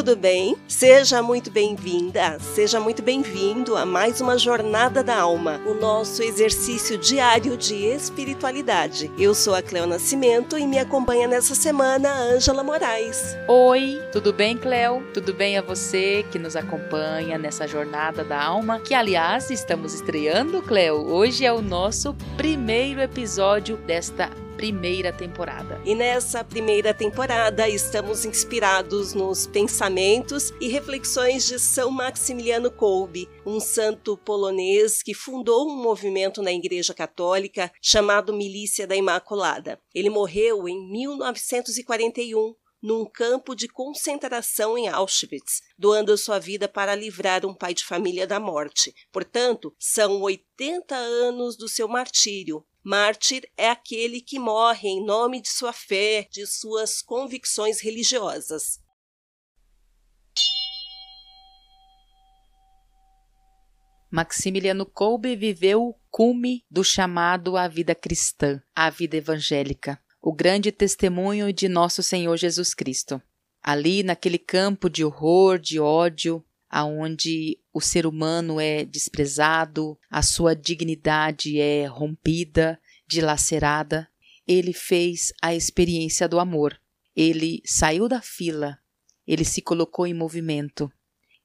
tudo bem? Seja muito bem-vinda, seja muito bem-vindo a mais uma Jornada da Alma, o nosso exercício diário de espiritualidade. Eu sou a Cleo Nascimento e me acompanha nessa semana a Ângela Moraes. Oi, tudo bem, Cleo? Tudo bem a você que nos acompanha nessa Jornada da Alma, que aliás estamos estreando, Cleo. Hoje é o nosso primeiro episódio desta primeira temporada. E nessa primeira temporada estamos inspirados nos pensamentos e reflexões de São Maximiliano Kolbe, um santo polonês que fundou um movimento na Igreja Católica chamado Milícia da Imaculada. Ele morreu em 1941 num campo de concentração em Auschwitz, doando sua vida para livrar um pai de família da morte. Portanto, são 80 anos do seu martírio, Mártir é aquele que morre em nome de sua fé, de suas convicções religiosas. Maximiliano Kolbe viveu o cume do chamado à vida cristã, à vida evangélica, o grande testemunho de nosso Senhor Jesus Cristo. Ali, naquele campo de horror, de ódio, aonde o ser humano é desprezado, a sua dignidade é rompida, dilacerada, ele fez a experiência do amor. Ele saiu da fila, ele se colocou em movimento,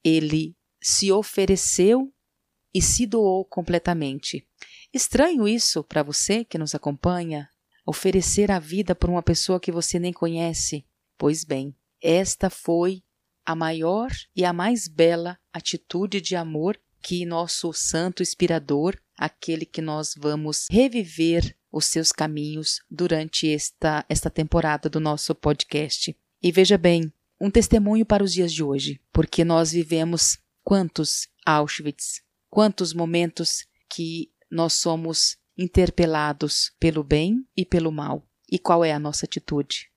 ele se ofereceu e se doou completamente. Estranho isso para você que nos acompanha? Oferecer a vida por uma pessoa que você nem conhece? Pois bem, esta foi a maior e a mais bela atitude de amor que nosso santo inspirador, aquele que nós vamos reviver os seus caminhos durante esta, esta temporada do nosso podcast. E veja bem, um testemunho para os dias de hoje, porque nós vivemos quantos Auschwitz, quantos momentos que nós somos interpelados pelo bem e pelo mal. E qual é a nossa atitude?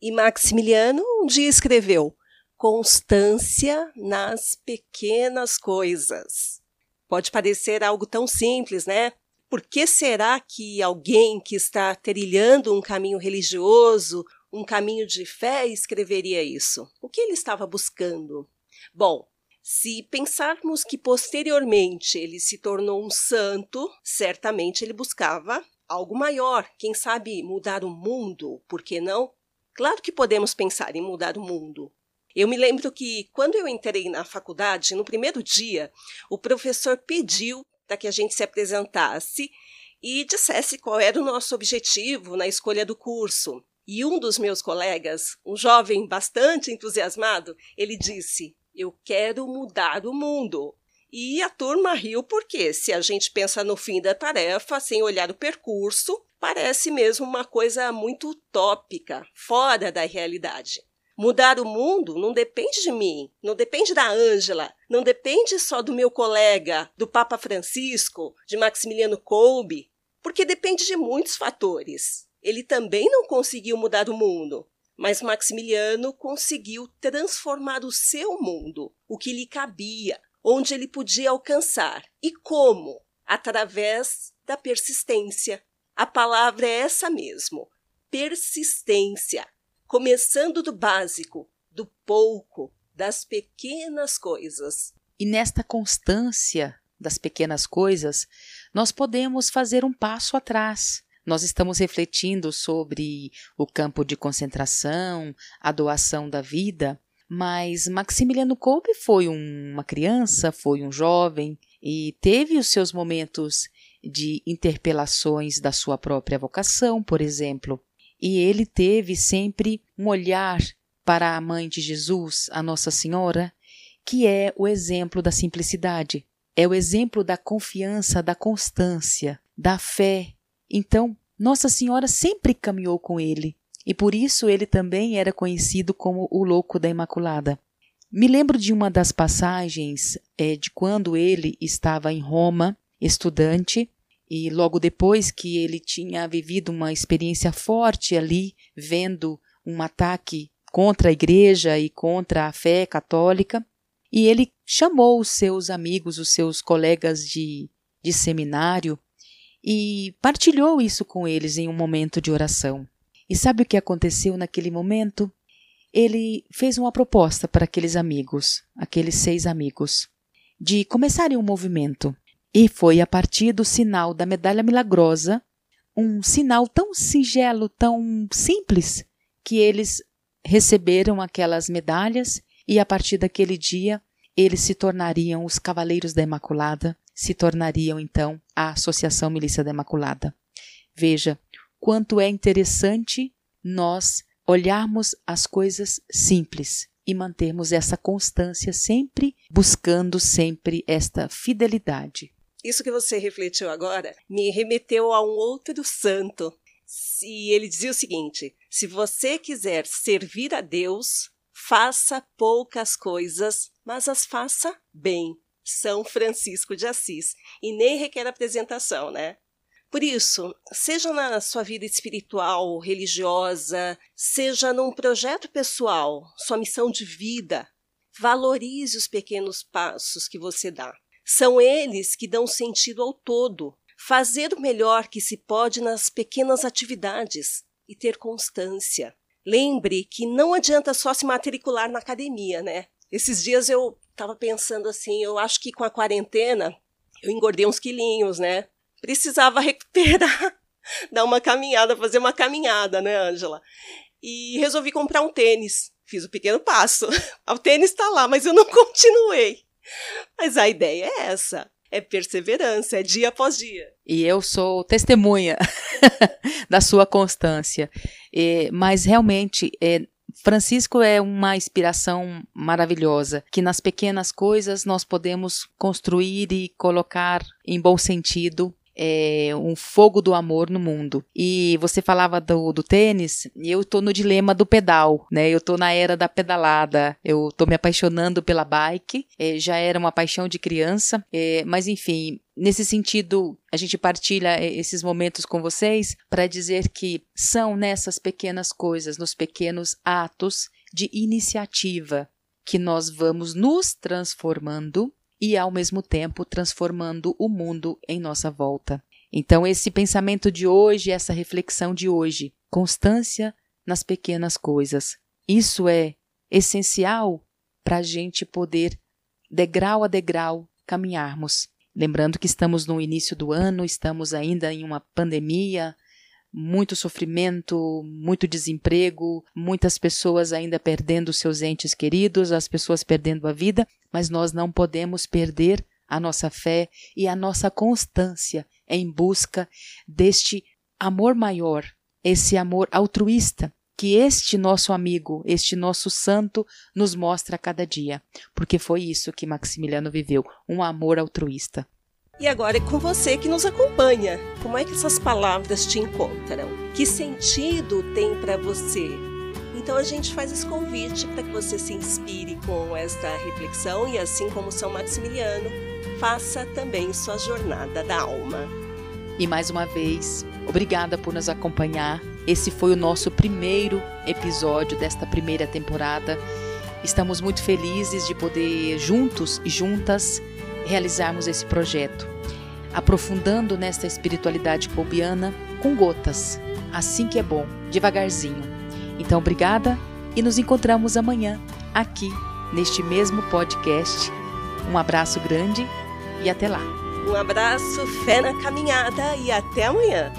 E Maximiliano um dia escreveu: constância nas pequenas coisas. Pode parecer algo tão simples, né? Por que será que alguém que está trilhando um caminho religioso, um caminho de fé, escreveria isso? O que ele estava buscando? Bom, se pensarmos que posteriormente ele se tornou um santo, certamente ele buscava algo maior, quem sabe mudar o mundo, por que não? Claro que podemos pensar em mudar o mundo, eu me lembro que quando eu entrei na faculdade, no primeiro dia, o professor pediu para que a gente se apresentasse e dissesse qual era o nosso objetivo na escolha do curso. E um dos meus colegas, um jovem bastante entusiasmado, ele disse: Eu quero mudar o mundo. E a turma riu porque, se a gente pensa no fim da tarefa sem olhar o percurso, parece mesmo uma coisa muito utópica, fora da realidade. Mudar o mundo não depende de mim, não depende da Ângela, não depende só do meu colega, do Papa Francisco, de Maximiliano Kolbe, porque depende de muitos fatores. Ele também não conseguiu mudar o mundo, mas Maximiliano conseguiu transformar o seu mundo, o que lhe cabia, onde ele podia alcançar. E como? Através da persistência. A palavra é essa mesmo: persistência começando do básico, do pouco, das pequenas coisas. E nesta constância das pequenas coisas, nós podemos fazer um passo atrás. Nós estamos refletindo sobre o campo de concentração, a doação da vida, mas Maximiliano Kolbe foi uma criança, foi um jovem e teve os seus momentos de interpelações da sua própria vocação, por exemplo e ele teve sempre um olhar para a mãe de Jesus, a Nossa Senhora, que é o exemplo da simplicidade, é o exemplo da confiança, da constância, da fé. Então, Nossa Senhora sempre caminhou com ele, e por isso ele também era conhecido como o Louco da Imaculada. Me lembro de uma das passagens é, de quando ele estava em Roma, estudante, e logo depois que ele tinha vivido uma experiência forte ali, vendo um ataque contra a igreja e contra a fé católica, e ele chamou os seus amigos, os seus colegas de, de seminário e partilhou isso com eles em um momento de oração. E sabe o que aconteceu naquele momento? ele fez uma proposta para aqueles amigos, aqueles seis amigos, de começarem um movimento. E foi a partir do sinal da medalha milagrosa, um sinal tão singelo, tão simples, que eles receberam aquelas medalhas e a partir daquele dia eles se tornariam os Cavaleiros da Imaculada, se tornariam então a Associação Milícia da Imaculada. Veja quanto é interessante nós olharmos as coisas simples e mantermos essa constância sempre buscando sempre esta fidelidade. Isso que você refletiu agora me remeteu a um outro santo. E ele dizia o seguinte: se você quiser servir a Deus, faça poucas coisas, mas as faça bem. São Francisco de Assis. E nem requer apresentação, né? Por isso, seja na sua vida espiritual, religiosa, seja num projeto pessoal, sua missão de vida, valorize os pequenos passos que você dá. São eles que dão sentido ao todo. Fazer o melhor que se pode nas pequenas atividades e ter constância. Lembre que não adianta só se matricular na academia, né? Esses dias eu estava pensando assim, eu acho que com a quarentena eu engordei uns quilinhos, né? precisava recuperar, dar uma caminhada, fazer uma caminhada, né, Ângela? E resolvi comprar um tênis. Fiz o um pequeno passo. O tênis está lá, mas eu não continuei. Mas a ideia é essa. É perseverança, é dia após dia. E eu sou testemunha da sua constância. É, mas realmente, é, Francisco é uma inspiração maravilhosa, que nas pequenas coisas nós podemos construir e colocar em bom sentido é, um fogo do amor no mundo. E você falava do, do tênis, e eu tô no dilema do pedal, né? Eu tô na era da pedalada, eu tô me apaixonando pela bike, é, já era uma paixão de criança, é, mas enfim, Nesse sentido, a gente partilha é, esses momentos com vocês para dizer que são nessas pequenas coisas, nos pequenos atos de iniciativa, que nós vamos nos transformando e, ao mesmo tempo, transformando o mundo em nossa volta. Então, esse pensamento de hoje, essa reflexão de hoje, constância nas pequenas coisas, isso é essencial para a gente poder, degrau a degrau, caminharmos. Lembrando que estamos no início do ano, estamos ainda em uma pandemia, muito sofrimento, muito desemprego, muitas pessoas ainda perdendo seus entes queridos, as pessoas perdendo a vida, mas nós não podemos perder a nossa fé e a nossa constância em busca deste amor maior, esse amor altruísta que este nosso amigo, este nosso santo, nos mostra a cada dia, porque foi isso que Maximiliano viveu, um amor altruísta. E agora é com você que nos acompanha. Como é que essas palavras te encontram? Que sentido tem para você? Então a gente faz esse convite para que você se inspire com esta reflexão e assim como São Maximiliano, faça também sua jornada da alma. E mais uma vez, obrigada por nos acompanhar. Esse foi o nosso primeiro episódio desta primeira temporada. Estamos muito felizes de poder juntos e juntas realizarmos esse projeto, aprofundando nesta espiritualidade colbiana com gotas, assim que é bom, devagarzinho. Então, obrigada e nos encontramos amanhã, aqui, neste mesmo podcast. Um abraço grande e até lá. Um abraço, fé na caminhada e até amanhã.